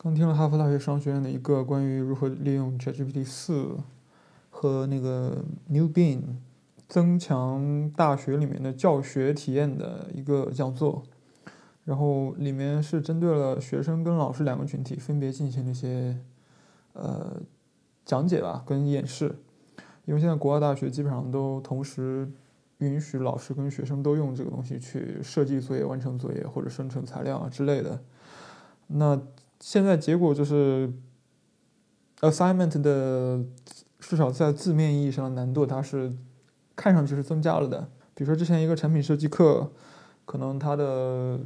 刚听了哈佛大学商学院的一个关于如何利用 ChatGPT 四和那个 New Bing 增强大学里面的教学体验的一个讲座，然后里面是针对了学生跟老师两个群体，分别进行了一些呃讲解吧，跟演示。因为现在国外大学基本上都同时允许老师跟学生都用这个东西去设计作业、完成作业或者生成材料啊之类的。那现在结果就是，assignment 的至少在字面意义上的难度，它是看上去是增加了的。比如说之前一个产品设计课，可能它的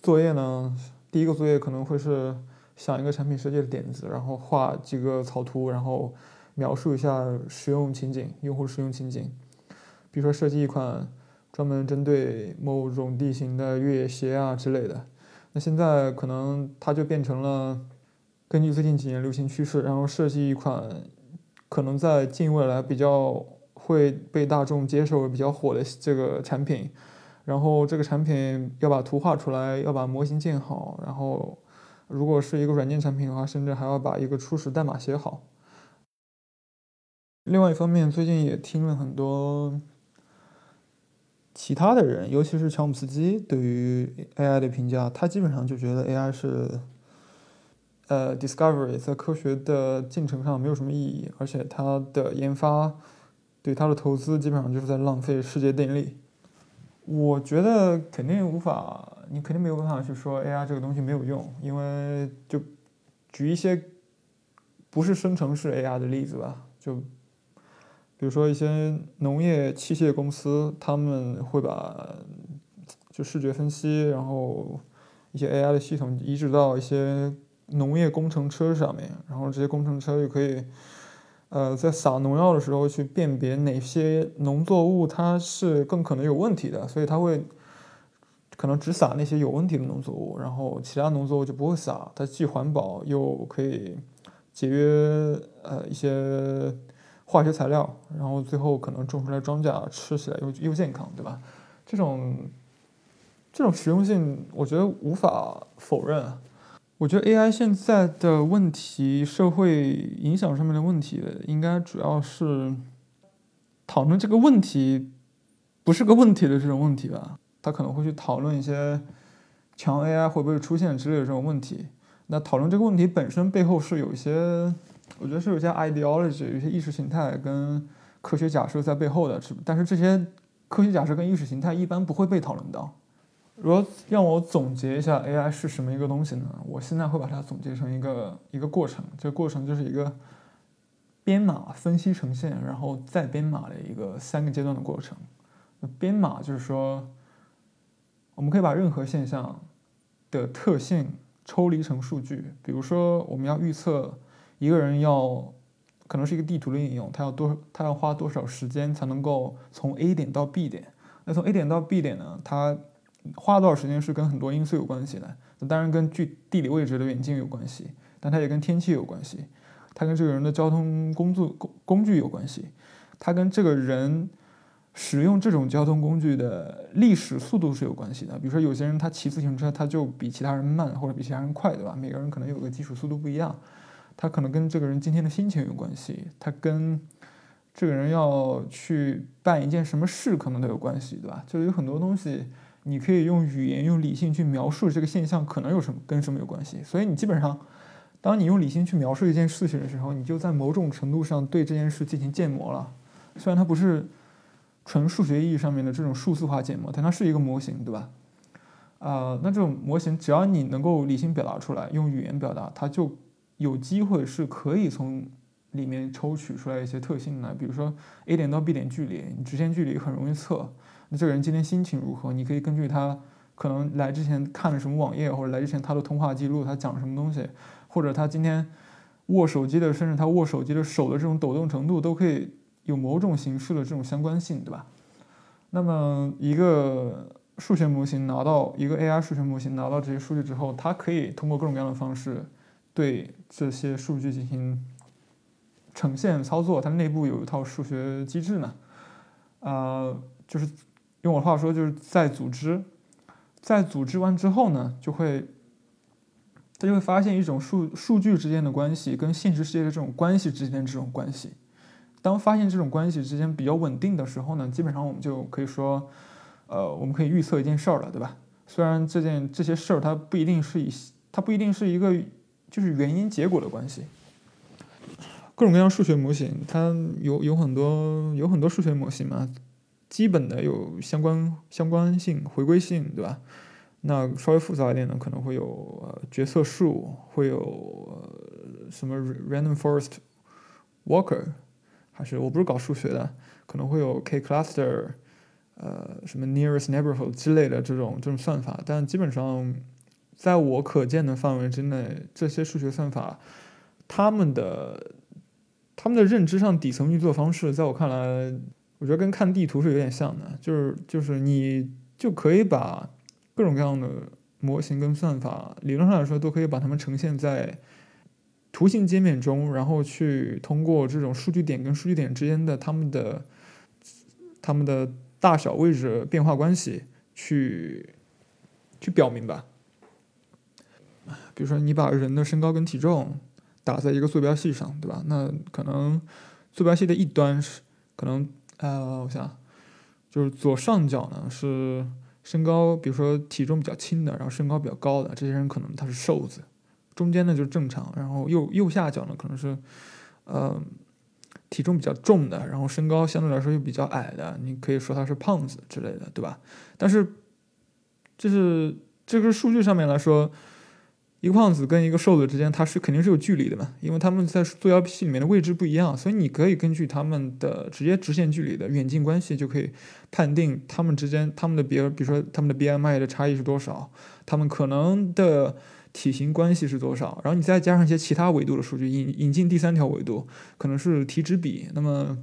作业呢，第一个作业可能会是想一个产品设计的点子，然后画几个草图，然后描述一下使用情景、用户使用情景。比如说设计一款专门针对某种地形的越野鞋啊之类的。那现在可能它就变成了根据最近几年流行趋势，然后设计一款可能在近未来比较会被大众接受、比较火的这个产品。然后这个产品要把图画出来，要把模型建好，然后如果是一个软件产品的话，甚至还要把一个初始代码写好。另外一方面，最近也听了很多。其他的人，尤其是乔姆斯基对于 AI 的评价，他基本上就觉得 AI 是，呃，discovery 在科学的进程上没有什么意义，而且它的研发对它的投资基本上就是在浪费世界电力。我觉得肯定无法，你肯定没有办法去说 AI 这个东西没有用，因为就举一些不是生成式 AI 的例子吧，就。比如说一些农业器械公司，他们会把就视觉分析，然后一些 AI 的系统移植到一些农业工程车上面，然后这些工程车就可以，呃，在撒农药的时候去辨别哪些农作物它是更可能有问题的，所以它会可能只撒那些有问题的农作物，然后其他农作物就不会撒。它既环保又可以节约呃一些。化学材料，然后最后可能种出来庄稼吃起来又又健康，对吧？这种这种实用性，我觉得无法否认。我觉得 AI 现在的问题，社会影响上面的问题，应该主要是讨论这个问题不是个问题的这种问题吧。他可能会去讨论一些强 AI 会不会出现之类的这种问题。那讨论这个问题本身背后是有一些。我觉得是有些 ideology，有些意识形态跟科学假设在背后的，是但是这些科学假设跟意识形态一般不会被讨论到。如果让我总结一下 AI 是什么一个东西呢？我现在会把它总结成一个一个过程，这个过程就是一个编码、分析、呈现，然后再编码的一个三个阶段的过程。编码就是说，我们可以把任何现象的特性抽离成数据，比如说我们要预测。一个人要可能是一个地图的应用，他要多他要花多少时间才能够从 A 点到 B 点？那从 A 点到 B 点呢？他花多少时间是跟很多因素有关系的。那当然跟距地理位置的远近有关系，但它也跟天气有关系，它跟这个人的交通工作工工具有关系，它跟这个人使用这种交通工具的历史速度是有关系的。比如说有些人他骑自行车他就比其他人慢，或者比其他人快，对吧？每个人可能有个基础速度不一样。他可能跟这个人今天的心情有关系，他跟这个人要去办一件什么事可能都有关系，对吧？就是有很多东西，你可以用语言、用理性去描述这个现象可能有什么跟什么有关系。所以你基本上，当你用理性去描述一件事情的时候，你就在某种程度上对这件事进行建模了。虽然它不是纯数学意义上面的这种数字化建模，但它是一个模型，对吧？啊，那这种模型只要你能够理性表达出来，用语言表达，它就。有机会是可以从里面抽取出来一些特性的，比如说 A 点到 B 点距离，你直线距离很容易测。那这个人今天心情如何？你可以根据他可能来之前看了什么网页，或者来之前他的通话记录，他讲什么东西，或者他今天握手机的，甚至他握手机的手的这种抖动程度，都可以有某种形式的这种相关性，对吧？那么一个数学模型拿到一个 AI 数学模型拿到这些数据之后，它可以通过各种各样的方式。对这些数据进行呈现操作，它内部有一套数学机制呢，呃，就是用我的话说，就是在组织，在组织完之后呢，就会他就会发现一种数数据之间的关系跟现实世界的这种关系之间这种关系。当发现这种关系之间比较稳定的时候呢，基本上我们就可以说，呃，我们可以预测一件事儿了，对吧？虽然这件这些事儿它不一定是以它不一定是一个就是原因结果的关系。各种各样数学模型，它有有很多有很多数学模型嘛，基本的有相关相关性、回归性，对吧？那稍微复杂一点的可能会有呃决策树，会有呃什么 random forest walker。还是我不是搞数学的，可能会有 k cluster，呃，什么 nearest neighborhood 之类的这种这种算法，但基本上在我可见的范围之内，这些数学算法，他们的他们的认知上底层运作方式，在我看来，我觉得跟看地图是有点像的，就是就是你就可以把各种各样的模型跟算法，理论上来说都可以把它们呈现在。图形界面中，然后去通过这种数据点跟数据点之间的它们的它们的大小位置变化关系去去表明吧。比如说，你把人的身高跟体重打在一个坐标系上，对吧？那可能坐标系的一端是可能呃，我想就是左上角呢是身高，比如说体重比较轻的，然后身高比较高的这些人，可能他是瘦子。中间呢就是正常，然后右右下角呢可能是，呃，体重比较重的，然后身高相对来说又比较矮的，你可以说他是胖子之类的，对吧？但是，就是这个数据上面来说，一个胖子跟一个瘦子之间，它是肯定是有距离的嘛，因为他们在坐标系里面的位置不一样，所以你可以根据他们的直接直线距离的远近关系，就可以判定他们之间他们的比比如说他们的 BMI 的差异是多少，他们可能的。体型关系是多少？然后你再加上一些其他维度的数据，引引进第三条维度，可能是体脂比。那么，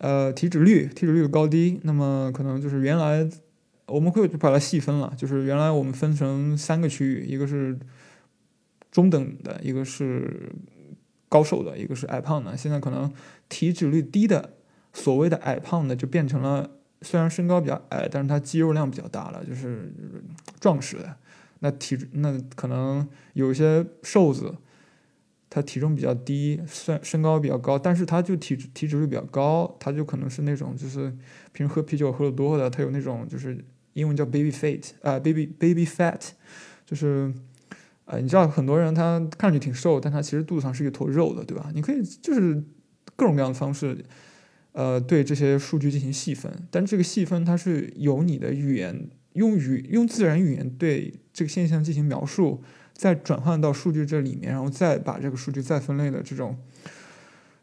呃，体脂率，体脂率的高低，那么可能就是原来我们会把它细分了，就是原来我们分成三个区域，一个是中等的，一个是高瘦的，一个是矮胖的。现在可能体脂率低的，所谓的矮胖的，就变成了虽然身高比较矮，但是他肌肉量比较大了，就是壮实的。那体那可能有一些瘦子，他体重比较低，身身高比较高，但是他就体体脂率比较高，他就可能是那种就是平时喝啤酒喝的多的，他有那种就是英文叫 baby fat 啊，baby baby fat，就是呃，你知道很多人他看上去挺瘦，但他其实肚子上是一坨肉的，对吧？你可以就是各种各样的方式，呃，对这些数据进行细分，但这个细分它是由你的语言。用语用自然语言对这个现象进行描述，再转换到数据这里面，然后再把这个数据再分类的这种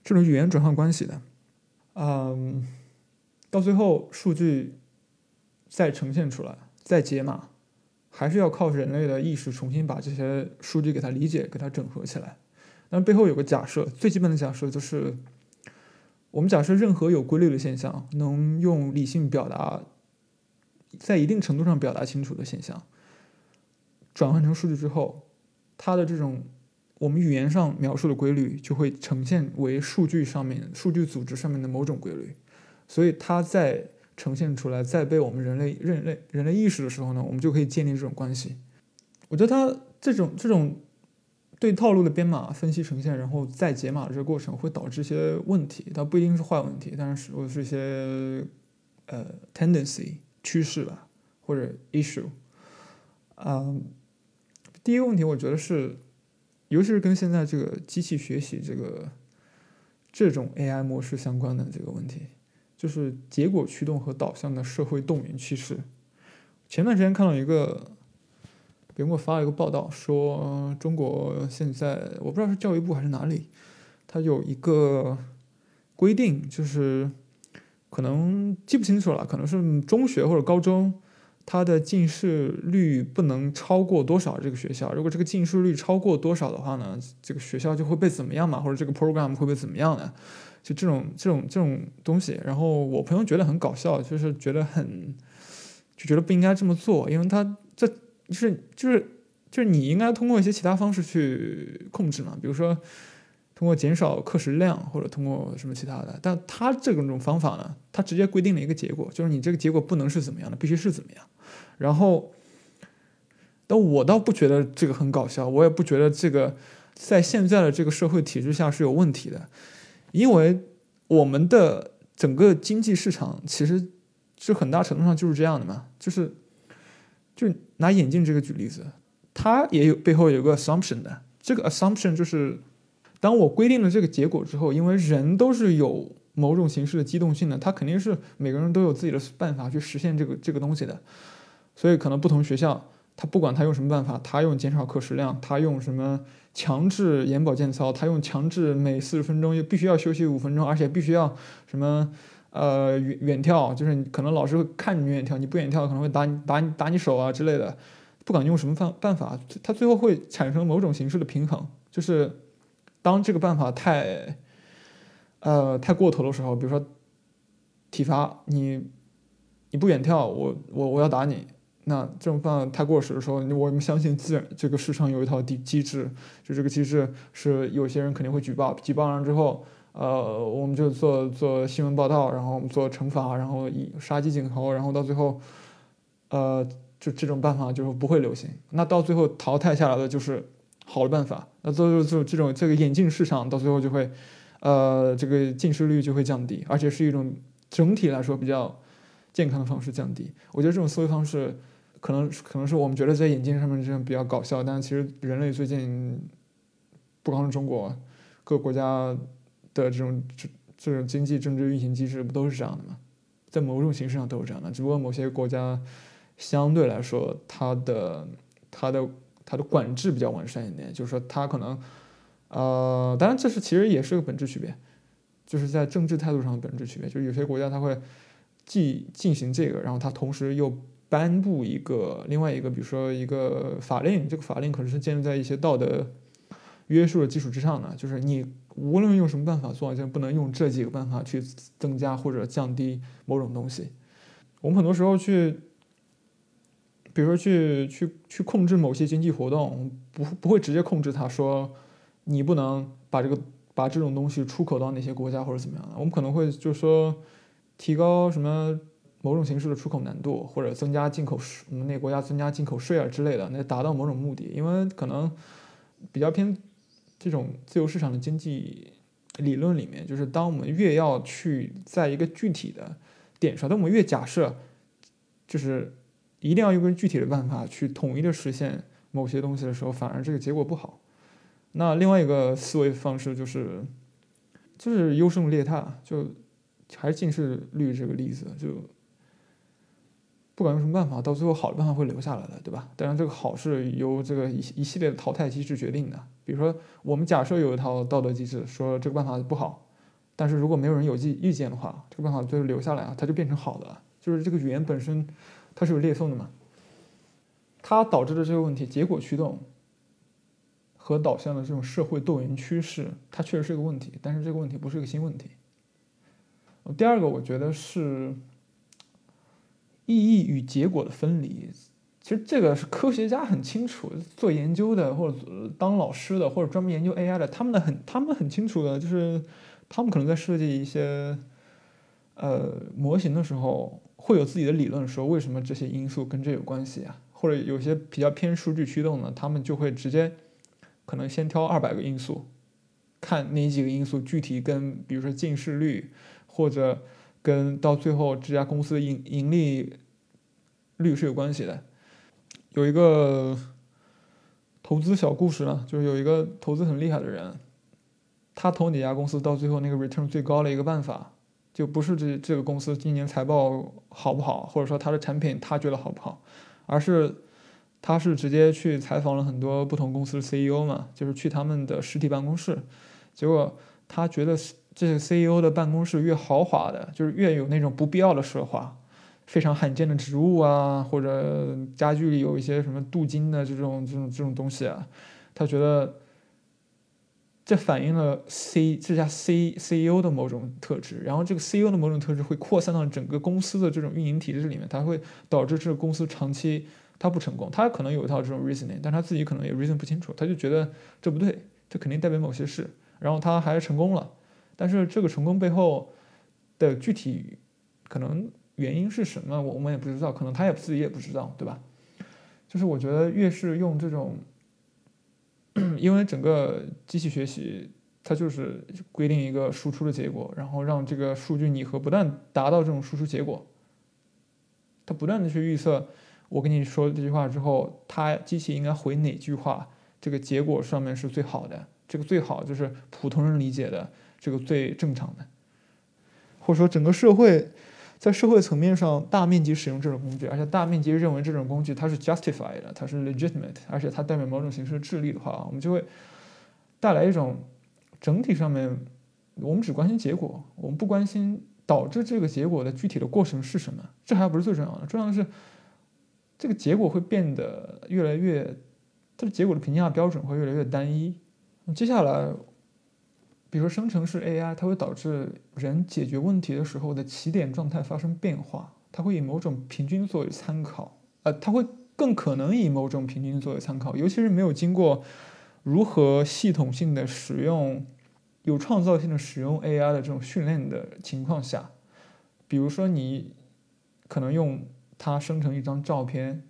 这种语言转换关系的，嗯，到最后数据再呈现出来，再解码，还是要靠人类的意识重新把这些数据给它理解，给它整合起来。但背后有个假设，最基本的假设就是，我们假设任何有规律的现象能用理性表达。在一定程度上表达清楚的现象，转换成数据之后，它的这种我们语言上描述的规律就会呈现为数据上面、数据组织上面的某种规律。所以它在呈现出来，在被我们人类、人类、人类意识的时候呢，我们就可以建立这种关系。我觉得它这种这种对套路的编码、分析、呈现，然后再解码的这个过程，会导致一些问题。它不一定是坏问题，但是或者是一些呃 tendency。趋势吧，或者 issue，嗯，第一个问题我觉得是，尤其是跟现在这个机器学习这个这种 AI 模式相关的这个问题，就是结果驱动和导向的社会动员趋势。前段时间看到一个，别人给我发了一个报道，说中国现在我不知道是教育部还是哪里，它有一个规定，就是。可能记不清楚了，可能是中学或者高中，它的近视率不能超过多少？这个学校如果这个近视率超过多少的话呢，这个学校就会被怎么样嘛？或者这个 program 会被怎么样呢？就这种这种这种东西。然后我朋友觉得很搞笑，就是觉得很就觉得不应该这么做，因为他这就是就是就是你应该通过一些其他方式去控制嘛，比如说。通过减少课时量，或者通过什么其他的，但他这种种方法呢，他直接规定了一个结果，就是你这个结果不能是怎么样的，必须是怎么样。然后，但我倒不觉得这个很搞笑，我也不觉得这个在现在的这个社会体制下是有问题的，因为我们的整个经济市场其实是很大程度上就是这样的嘛，就是就拿眼镜这个举例子，它也有背后有个 assumption 的，这个 assumption 就是当我规定了这个结果之后，因为人都是有某种形式的机动性的，他肯定是每个人都有自己的办法去实现这个这个东西的，所以可能不同学校。他不管他用什么办法，他用减少课时量，他用什么强制眼保健操，他用强制每四十分钟又必须要休息五分钟，而且必须要什么呃远远眺，就是可能老师会看你远眺，你不远眺可能会打你打你打你手啊之类的。不管用什么办办法，他最后会产生某种形式的平衡，就是当这个办法太呃太过头的时候，比如说体罚，你你不远跳，我我我要打你。那这种办法太过时的时候，我们相信自然这个市场有一套机机制，就这个机制是有些人肯定会举报，举报完之后，呃，我们就做做新闻报道，然后我们做惩罚，然后以杀鸡儆猴，然后到最后，呃，就这种办法就是不会流行。那到最后淘汰下来的就是好的办法，那最后就这种这个眼镜市场到最后就会，呃，这个近视率就会降低，而且是一种整体来说比较健康的方式降低。我觉得这种思维方式。可能可能是我们觉得在眼镜上面这样比较搞笑，但其实人类最近不光是中国，各国家的这种这这种经济政治运行机制不都是这样的吗？在某种形式上都是这样的，只不过某些国家相对来说它的它的它的管制比较完善一点，就是说它可能呃，当然这是其实也是个本质区别，就是在政治态度上的本质区别，就是有些国家它会既进行这个，然后它同时又。颁布一个另外一个，比如说一个法令，这个法令可能是建立在一些道德约束的基础之上的，就是你无论用什么办法做，就不能用这几个办法去增加或者降低某种东西。我们很多时候去，比如说去去去控制某些经济活动，不不会直接控制它，说你不能把这个把这种东西出口到哪些国家或者怎么样的，我们可能会就说提高什么。某种形式的出口难度，或者增加进口税，我们那国家增加进口税啊之类的，那达到某种目的。因为可能比较偏这种自由市场的经济理论里面，就是当我们越要去在一个具体的点上，当我们越假设就是一定要用个具体的办法去统一的实现某些东西的时候，反而这个结果不好。那另外一个思维方式就是就是优胜劣汰，就还是近视率这个例子就。不管用什么办法，到最后好的办法会留下来的，对吧？当然，这个好是由这个一一系列的淘汰机制决定的。比如说，我们假设有一套道德机制，说这个办法不好，但是如果没有人有意意见的话，这个办法最后留下来啊，它就变成好的。就是这个语言本身它是有裂缝的嘛，它导致的这个问题，结果驱动和导向的这种社会动员趋势，它确实是一个问题，但是这个问题不是一个新问题。第二个，我觉得是。意义与结果的分离，其实这个是科学家很清楚，做研究的或者当老师的或者专门研究 AI 的，他们的很他们很清楚的，就是他们可能在设计一些呃模型的时候，会有自己的理论，说为什么这些因素跟这有关系啊？或者有些比较偏数据驱动的，他们就会直接可能先挑二百个因素，看哪几个因素具体跟比如说近视率或者。跟到最后这家公司的盈盈利率是有关系的。有一个投资小故事呢，就是有一个投资很厉害的人，他投哪家公司，到最后那个 return 最高的一个办法，就不是这这个公司今年财报好不好，或者说他的产品他觉得好不好，而是他是直接去采访了很多不同公司的 CEO 嘛，就是去他们的实体办公室，结果他觉得。这个 CEO 的办公室越豪华的，就是越有那种不必要的奢华，非常罕见的植物啊，或者家具里有一些什么镀金的这种这种这种东西啊，他觉得这反映了 C 这家 C CEO 的某种特质，然后这个 CEO 的某种特质会扩散到整个公司的这种运营体制里面，它会导致这个公司长期它不成功，他可能有一套这种 reasoning，但他自己可能也 reason 不清楚，他就觉得这不对，这肯定代表某些事，然后他还是成功了。但是这个成功背后的具体可能原因是什么，我们也不知道，可能他也自己也不知道，对吧？就是我觉得越是用这种，因为整个机器学习它就是规定一个输出的结果，然后让这个数据拟合不断达到这种输出结果，它不断的去预测。我跟你说这句话之后，它机器应该回哪句话？这个结果上面是最好的，这个最好就是普通人理解的，这个最正常的，或者说整个社会在社会层面上大面积使用这种工具，而且大面积认为这种工具它是 justified 的，它是 legitimate，而且它代表某种形式的智力的话，我们就会带来一种整体上面我们只关心结果，我们不关心导致这个结果的具体的过程是什么，这还不是最重要的，重要的是。这个结果会变得越来越，它的结果的评价标准会越来越单一。接下来，比如说生成式 AI，它会导致人解决问题的时候的起点状态发生变化，它会以某种平均作为参考，呃，它会更可能以某种平均作为参考，尤其是没有经过如何系统性的使用、有创造性的使用 AI 的这种训练的情况下，比如说你可能用。它生成一张照片，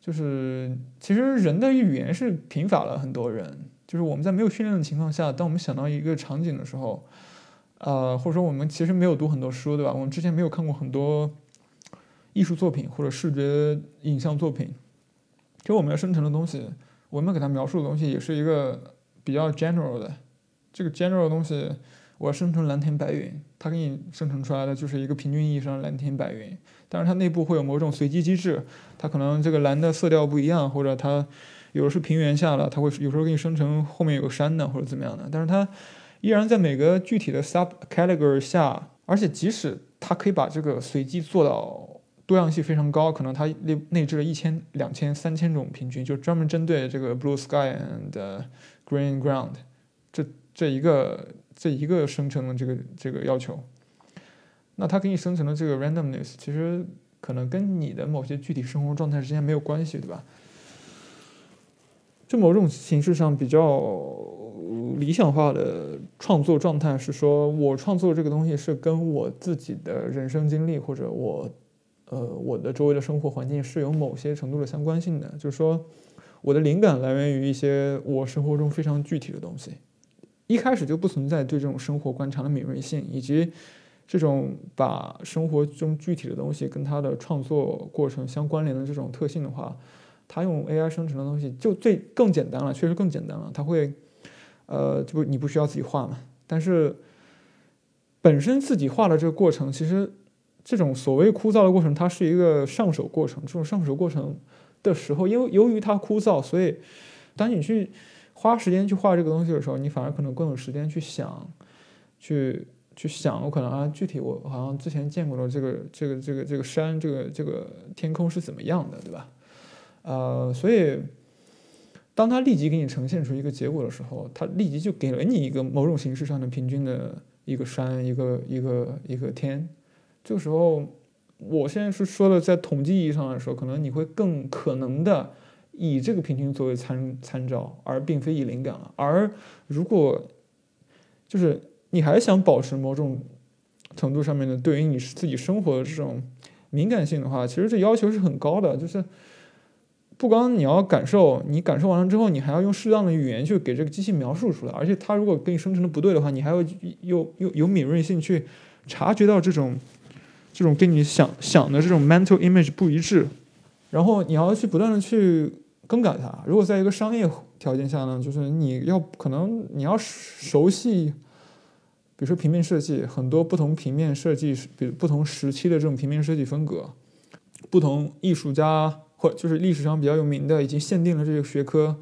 就是其实人的语言是贫乏了很多人。就是我们在没有训练的情况下，当我们想到一个场景的时候，呃，或者说我们其实没有读很多书，对吧？我们之前没有看过很多艺术作品或者视觉影像作品，其实我们要生成的东西，我们给它描述的东西，也是一个比较 general 的。这个 general 的东西，我要生成蓝天白云，它给你生成出来的就是一个平均意义上的蓝天白云。但是它内部会有某种随机机制，它可能这个蓝的色调不一样，或者它有的是平原下了，它会有时候给你生成后面有个山的或者怎么样的。但是它依然在每个具体的 sub category 下，而且即使它可以把这个随机做到多样性非常高，可能它内内置了一千、两千、三千种平均，就专门针对这个 blue sky and green ground 这这一个这一个生成的这个这个要求。那它给你生成的这个 randomness，其实可能跟你的某些具体生活状态之间没有关系，对吧？就某种形式上比较理想化的创作状态是说，我创作这个东西是跟我自己的人生经历或者我呃我的周围的生活环境是有某些程度的相关性的，就是说我的灵感来源于一些我生活中非常具体的东西，一开始就不存在对这种生活观察的敏锐性以及。这种把生活中具体的东西跟他的创作过程相关联的这种特性的话，他用 AI 生成的东西就最更简单了，确实更简单了。他会，呃，就不你不需要自己画嘛。但是本身自己画的这个过程，其实这种所谓枯燥的过程，它是一个上手过程。这种上手过程的时候，因为由于它枯燥，所以当你去花时间去画这个东西的时候，你反而可能更有时间去想，去。去想，我可能啊，具体我好像之前见过的这个这个这个这个山，这个这个天空是怎么样的，对吧？呃，所以当他立即给你呈现出一个结果的时候，他立即就给了你一个某种形式上的平均的一个山，一个一个一个天。这个时候，我现在是说的，在统计意义上来说，可能你会更可能的以这个平均作为参参照，而并非以灵感了。而如果就是。你还想保持某种程度上面的对于你自己生活的这种敏感性的话，其实这要求是很高的。就是不光你要感受，你感受完了之后，你还要用适当的语言去给这个机器描述出来。而且它如果给你生成的不对的话，你还要有有有敏锐性去察觉到这种这种跟你想想的这种 mental image 不一致，然后你要去不断的去更改它。如果在一个商业条件下呢，就是你要可能你要熟悉。比如说平面设计，很多不同平面设计，比如不同时期的这种平面设计风格，不同艺术家或就是历史上比较有名的，已经限定了这个学科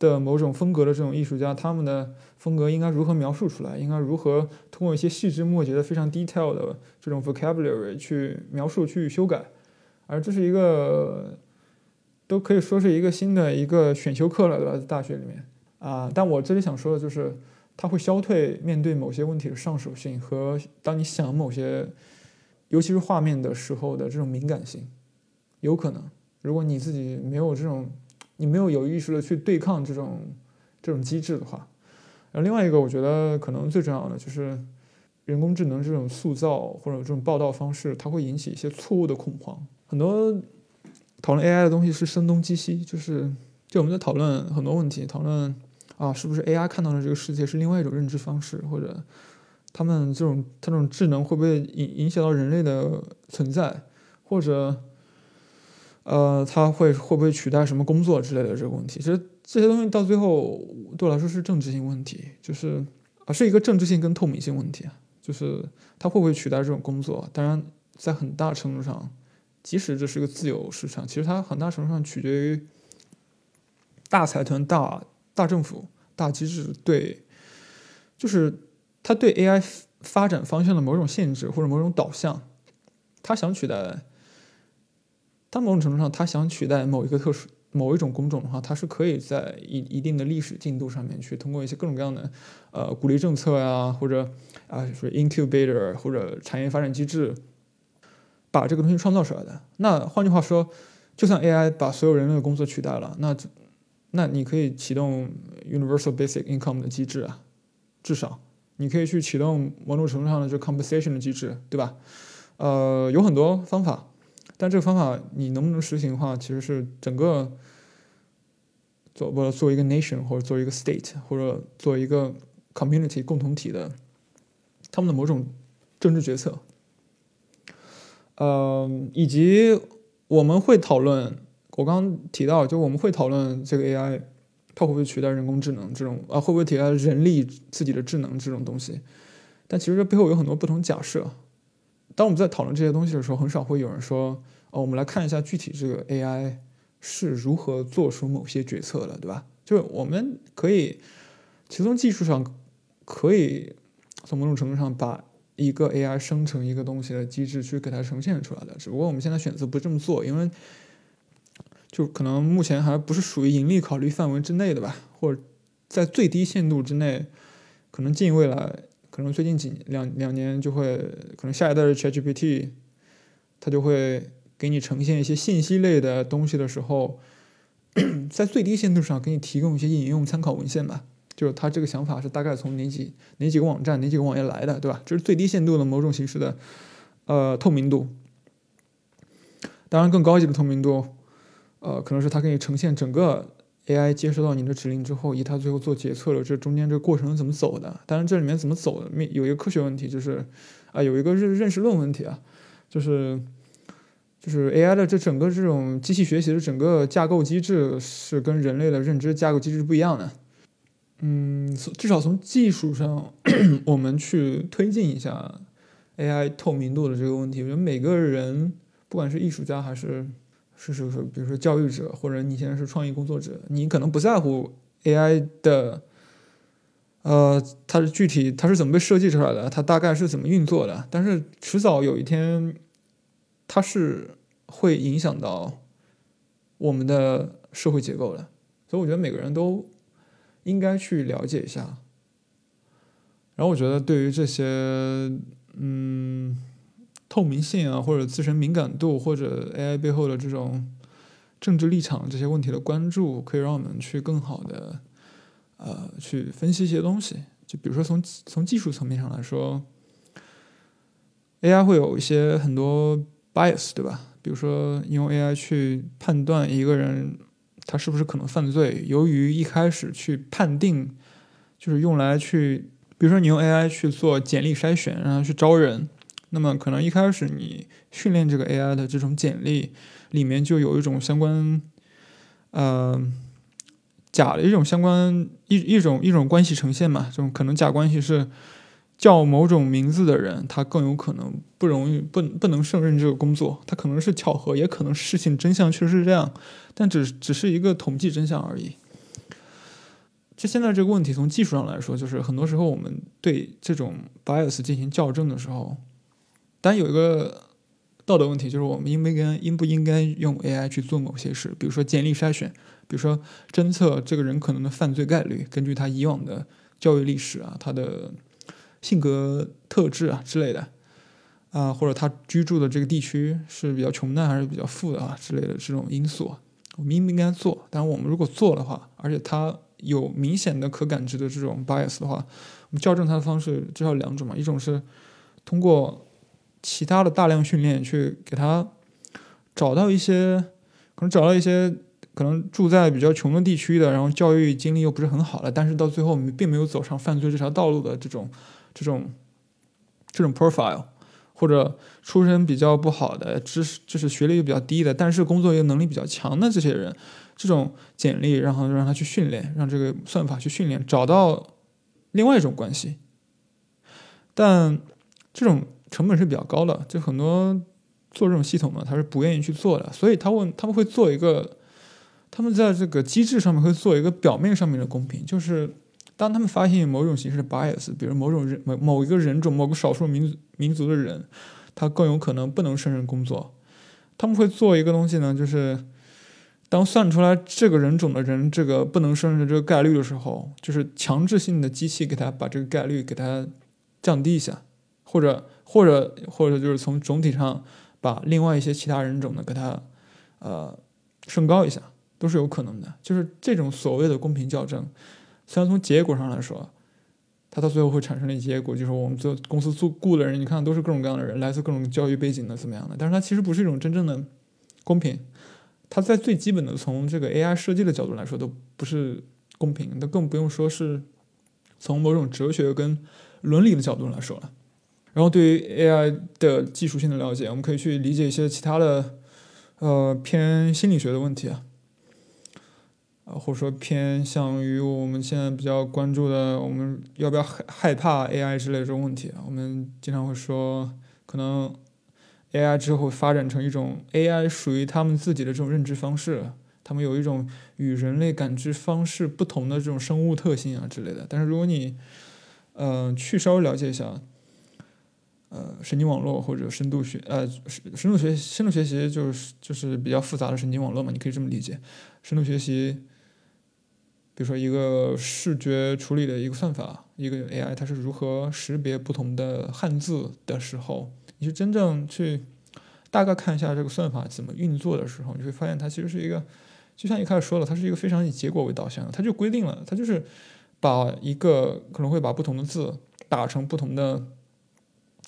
的某种风格的这种艺术家，他们的风格应该如何描述出来？应该如何通过一些细枝末节的非常 detail 的这种 vocabulary 去描述、去修改？而这是一个都可以说是一个新的一个选修课了，对吧？在大学里面啊，但我这里想说的就是。它会消退面对某些问题的上手性和当你想某些，尤其是画面的时候的这种敏感性，有可能，如果你自己没有这种，你没有有意识的去对抗这种这种机制的话，然后另外一个我觉得可能最重要的就是人工智能这种塑造或者这种报道方式，它会引起一些错误的恐慌。很多讨论 AI 的东西是声东击西，就是就我们在讨论很多问题，讨论啊是不是 AI 看到的这个世界是另外一种认知方式，或者他们这种他这种智能会不会影影响到人类的存在，或者呃它会会不会取代什么工作之类的这个问题，其实这些东西到最后对我来说是政治性问题，就是啊是一个政治性跟透明性问题啊，就是它会不会取代这种工作，当然在很大程度上。即使这是一个自由市场，其实它很大程度上取决于大财团、大大政府、大机制对，就是它对 AI 发展方向的某种限制或者某种导向。他想取代，他某种程度上，他想取代某一个特殊某一种工种的话，他是可以在一一定的历史进度上面去通过一些各种各样的呃鼓励政策呀，或者啊说 incubator 或者产业发展机制。把这个东西创造出来的。那换句话说，就算 AI 把所有人类的工作取代了，那那你可以启动 Universal Basic Income 的机制啊，至少你可以去启动某种程度上的就 compensation 的机制，对吧？呃，有很多方法，但这个方法你能不能实行的话，其实是整个做不做一个 nation 或者做一个 state 或者做一个 community 共同体的他们的某种政治决策。呃，以及我们会讨论，我刚刚提到，就我们会讨论这个 AI，它会不会取代人工智能这种啊，会不会取代人力自己的智能这种东西？但其实这背后有很多不同假设。当我们在讨论这些东西的时候，很少会有人说，哦，我们来看一下具体这个 AI 是如何做出某些决策的，对吧？就是我们可以，其实从技术上可以从某种程度上把。一个 AI 生成一个东西的机制去给它呈现出来的，只不过我们现在选择不这么做，因为就可能目前还不是属于盈利考虑范围之内的吧，或者在最低限度之内，可能近未来，可能最近几两两年就会，可能下一代的 ChatGPT，它就会给你呈现一些信息类的东西的时候，在最低限度上给你提供一些引用参考文献吧。就是他这个想法是大概从哪几哪几个网站哪几个网页来的，对吧？这是最低限度的某种形式的呃透明度。当然，更高级的透明度，呃，可能是它给你呈现整个 AI 接收到你的指令之后，以它最后做决策了这中间这过程是怎么走的。当然，这里面怎么走的，有一个科学问题，就是啊，有一个认认识论问题啊，就是就是 AI 的这整个这种机器学习的整个架构机制是跟人类的认知架构机制不一样的。嗯，至少从技术上，我们去推进一下 AI 透明度的这个问题。我觉得每个人，不管是艺术家还是是是是，比如说教育者，或者你现在是创意工作者，你可能不在乎 AI 的，呃，它是具体它是怎么被设计出来的，它大概是怎么运作的。但是迟早有一天，它是会影响到我们的社会结构的。所以我觉得每个人都。应该去了解一下，然后我觉得对于这些嗯透明性啊，或者自身敏感度，或者 AI 背后的这种政治立场这些问题的关注，可以让我们去更好的呃去分析一些东西。就比如说从从技术层面上来说，AI 会有一些很多 bias，对吧？比如说用 AI 去判断一个人。他是不是可能犯罪？由于一开始去判定，就是用来去，比如说你用 AI 去做简历筛选，然后去招人，那么可能一开始你训练这个 AI 的这种简历里面就有一种相关，呃，假的一种相关一一种一种关系呈现嘛，这种可能假关系是。叫某种名字的人，他更有可能不容易不不能胜任这个工作。他可能是巧合，也可能事情真相确实是这样，但只只是一个统计真相而已。就现在这个问题，从技术上来说，就是很多时候我们对这种 bias 进行校正的时候，但有一个道德问题，就是我们应不应该应不应该用 AI 去做某些事，比如说简历筛选，比如说侦测这个人可能的犯罪概率，根据他以往的教育历史啊，他的。性格特质啊之类的，啊，或者他居住的这个地区是比较穷的还是比较富的啊之类的这种因素，我们应不应该做？但我们如果做的话，而且它有明显的可感知的这种 bias 的话，我们校正它的方式至少两种嘛，一种是通过其他的大量训练去给他找到一些可能找到一些可能住在比较穷的地区的，然后教育经历又不是很好的，但是到最后并没有走上犯罪这条道路的这种这种这种 profile，或者出身比较不好的，知识就是学历又比较低的，但是工作又能力比较强的这些人，这种简历，然后让他去训练，让这个算法去训练，找到另外一种关系。但这种成本是比较高的，就很多做这种系统嘛，他是不愿意去做的，所以他问他们会做一个，他们在这个机制上面会做一个表面上面的公平，就是当他们发现某种形式的 bias，比如某种人某某一个人种某个少数民族民族的人，他更有可能不能胜任工作，他们会做一个东西呢，就是当算出来这个人种的人这个不能胜任这个概率的时候，就是强制性的机器给他把这个概率给他。降低一下，或者或者或者就是从总体上把另外一些其他人种的给他呃升高一下，都是有可能的。就是这种所谓的公平校正，虽然从结果上来说，它到最后会产生的结果就是我们做公司做雇的人，你看都是各种各样的人，来自各种教育背景的怎么样的，但是它其实不是一种真正的公平。它在最基本的从这个 AI 设计的角度来说都不是公平，那更不用说是从某种哲学跟。伦理的角度来说了，然后对于 AI 的技术性的了解，我们可以去理解一些其他的，呃，偏心理学的问题啊，啊，或者说偏向于我们现在比较关注的，我们要不要害害怕 AI 之类这种问题啊？我们经常会说，可能 AI 之后发展成一种 AI 属于他们自己的这种认知方式，他们有一种与人类感知方式不同的这种生物特性啊之类的。但是如果你嗯，去稍微了解一下，呃，神经网络或者深度学，呃，深度学深度学习就是就是比较复杂的神经网络嘛，你可以这么理解。深度学习，比如说一个视觉处理的一个算法，一个 AI，它是如何识别不同的汉字的时候，你去真正去大概看一下这个算法怎么运作的时候，你会发现它其实是一个，就像一开始说了，它是一个非常以结果为导向的，它就规定了，它就是。把一个可能会把不同的字打成不同的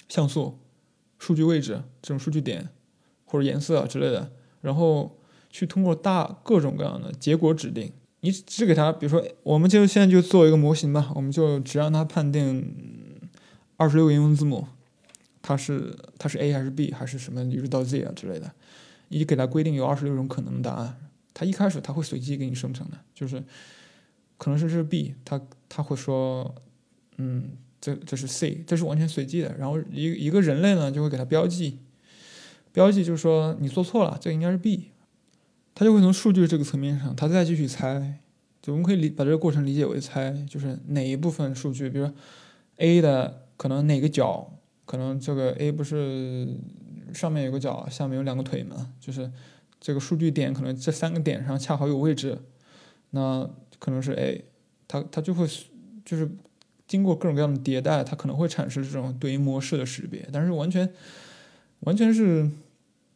像素、数据位置这种数据点或者颜色之类的，然后去通过大各种各样的结果指定，你只给它，比如说，我们就现在就做一个模型吧，我们就只让它判定二十六个英文字母，它是它是 A 还是 B 还是什么一直到 Z 啊之类的，你给它规定有二十六种可能的答案，它一开始它会随机给你生成的，就是。可能是是 B，它它会说，嗯，这这是 C，这是完全随机的。然后一一个人类呢就会给他标记，标记就是说你做错了，这应该是 B，他就会从数据这个层面上，他再继续猜。就我们可以理把这个过程理解为猜，就是哪一部分数据，比如说 A 的可能哪个角，可能这个 A 不是上面有个角，下面有两个腿嘛，就是这个数据点可能这三个点上恰好有位置，那。可能是 A，它它就会就是经过各种各样的迭代，它可能会产生这种对应模式的识别，但是完全完全是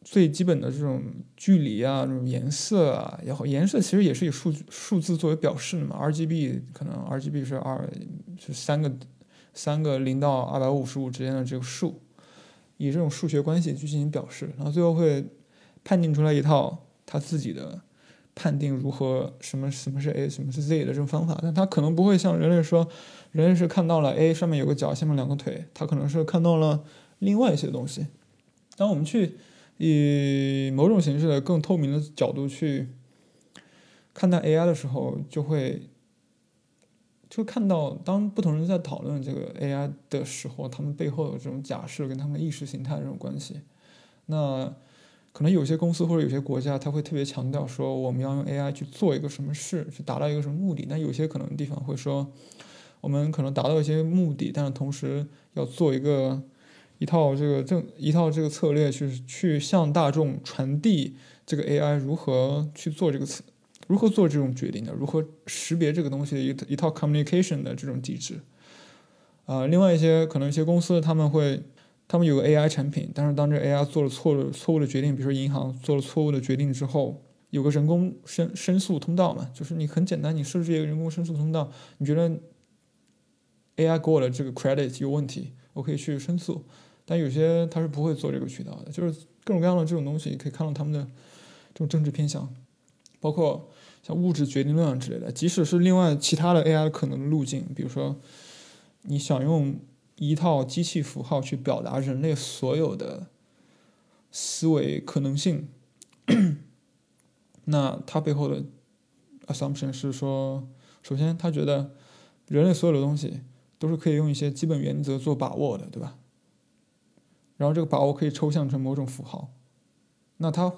最基本的这种距离啊，这种颜色啊也好，颜色其实也是以数数字作为表示的嘛，RGB 可能 RGB 是二是三个三个零到二百五十五之间的这个数，以这种数学关系去进行表示，然后最后会判定出来一套它自己的。判定如何什么什么是 A 什么是 Z 的这种方法，但他可能不会像人类说，人类是看到了 A 上面有个脚，下面两个腿，他可能是看到了另外一些东西。当我们去以某种形式的更透明的角度去看待 AI 的时候，就会就看到当不同人在讨论这个 AI 的时候，他们背后有这种假设跟他们意识形态这种关系。那。可能有些公司或者有些国家，他会特别强调说，我们要用 AI 去做一个什么事，去达到一个什么目的。那有些可能地方会说，我们可能达到一些目的，但是同时要做一个一套这个政一套这个策略，去去向大众传递这个 AI 如何去做这个词，如何做这种决定的，如何识别这个东西的一一套 communication 的这种机制。啊，另外一些可能一些公司他们会。他们有个 AI 产品，但是当这 AI 做了错的错误的决定，比如说银行做了错误的决定之后，有个人工申申诉通道嘛，就是你很简单，你设置一个人工申诉通道，你觉得 AI 给我的这个 credit 有问题，我可以去申诉。但有些他是不会做这个渠道的，就是各种各样的这种东西，可以看到他们的这种政治偏向，包括像物质决定论啊之类的。即使是另外其他的 AI 的可能路径，比如说你想用一套机器符号去表达人类所有的思维可能性，那它背后的 assumption 是说，首先他觉得人类所有的东西都是可以用一些基本原则做把握的，对吧？然后这个把握可以抽象成某种符号，那他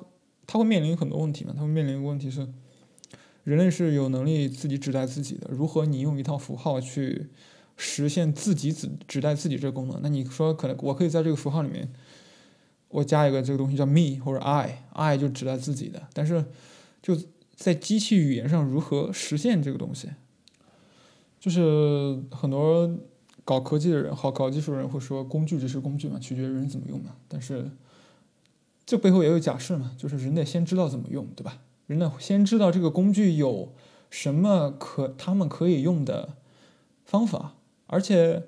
他会面临很多问题嘛？他会面临一个问题是，人类是有能力自己指代自己的。如何你用一套符号去实现自己指指代自己这个功能？那你说可能我可以在这个符号里面，我加一个这个东西叫 me 或者 I，I 就指代自己的。但是就在机器语言上如何实现这个东西？就是很多。搞科技的人，好搞技术的人会说，工具只是工具嘛，取决于人怎么用嘛。但是，这背后也有假设嘛，就是人得先知道怎么用，对吧？人得先知道这个工具有什么可他们可以用的方法，而且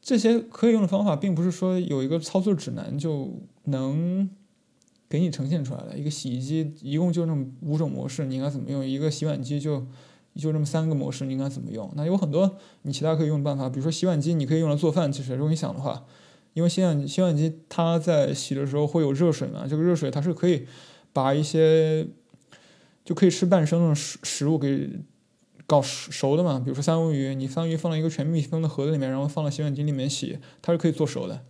这些可以用的方法，并不是说有一个操作指南就能给你呈现出来的。一个洗衣机一共就那么五种模式，你应该怎么用？一个洗碗机就。就这么三个模式，你应该怎么用？那有很多你其他可以用的办法，比如说洗碗机，你可以用来做饭。其实如果你想的话，因为洗碗洗碗机它在洗的时候会有热水嘛，这个热水它是可以把一些就可以吃半生的食食物给搞熟的嘛。比如说三文鱼，你三文鱼放到一个全密封的盒子里面，然后放到洗碗机里面洗，它是可以做熟的。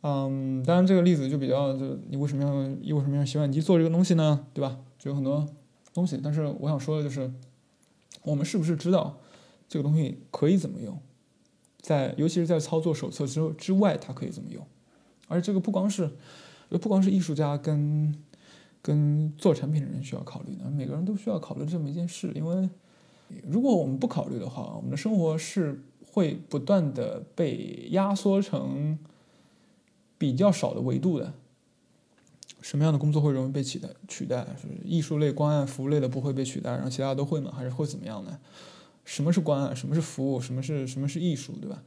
嗯，当然这个例子就比较就你为什么要你为什么要洗碗机做这个东西呢？对吧？就有很多东西，但是我想说的就是。我们是不是知道这个东西可以怎么用？在尤其是在操作手册之之外，它可以怎么用？而这个不光是，不光是艺术家跟跟做产品的人需要考虑的，每个人都需要考虑这么一件事。因为如果我们不考虑的话，我们的生活是会不断的被压缩成比较少的维度的。什么样的工作会容易被取代？取代是艺术类、关爱服务类的不会被取代，然后其他都会吗？还是会怎么样呢？什么是关爱？什么是服务？什么是什么是艺术？对吧？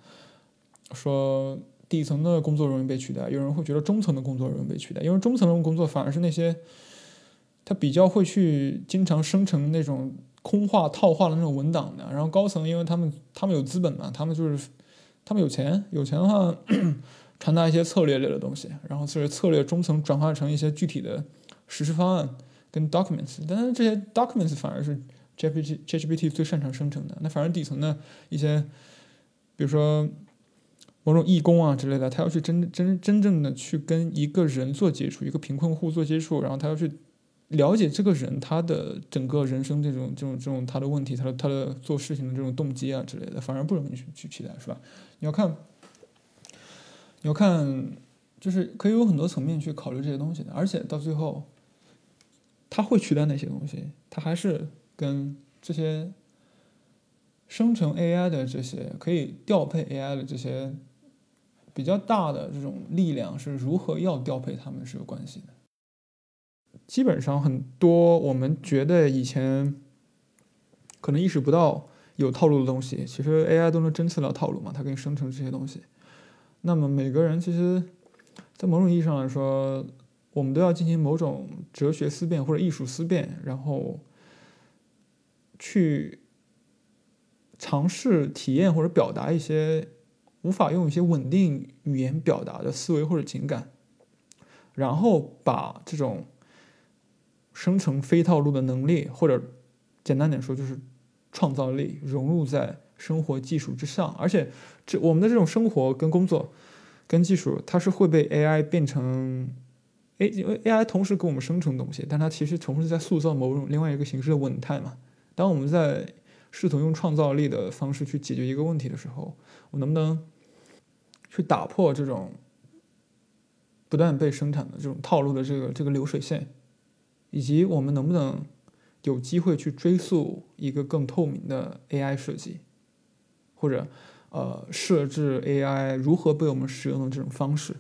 说底层的工作容易被取代，有人会觉得中层的工作容易被取代，因为中层的工作反而是那些他比较会去经常生成那种空话套话的那种文档的，然后高层因为他们他们有资本嘛，他们就是他们有钱，有钱的话。传达一些策略类的东西，然后这些策略中层转化成一些具体的实施方案跟 documents，但是这些 documents 反而是 GPT GPT 最擅长生成的。那反而底层的一些，比如说某种义工啊之类的，他要去真真真正的去跟一个人做接触，一个贫困户做接触，然后他要去了解这个人他的整个人生这种这种这种他的问题，他的他的做事情的这种动机啊之类的，反而不容易去去期待，是吧？你要看。你要看，就是可以有很多层面去考虑这些东西的，而且到最后，他会取代哪些东西？他还是跟这些生成 AI 的这些可以调配 AI 的这些比较大的这种力量是如何要调配他们是有关系的。基本上很多我们觉得以前可能意识不到有套路的东西，其实 AI 都能侦测到套路嘛，它给你生成这些东西。那么每个人其实，在某种意义上来说，我们都要进行某种哲学思辨或者艺术思辨，然后去尝试体验或者表达一些无法用一些稳定语言表达的思维或者情感，然后把这种生成非套路的能力，或者简单点说就是创造力融入在。生活技术之上，而且这我们的这种生活跟工作跟技术，它是会被 AI 变成 A，因为 AI 同时给我们生成东西，但它其实同时在塑造某种另外一个形式的稳态嘛。当我们在试图用创造力的方式去解决一个问题的时候，我能不能去打破这种不断被生产的这种套路的这个这个流水线，以及我们能不能有机会去追溯一个更透明的 AI 设计？或者，呃，设置 AI 如何被我们使用的这种方式，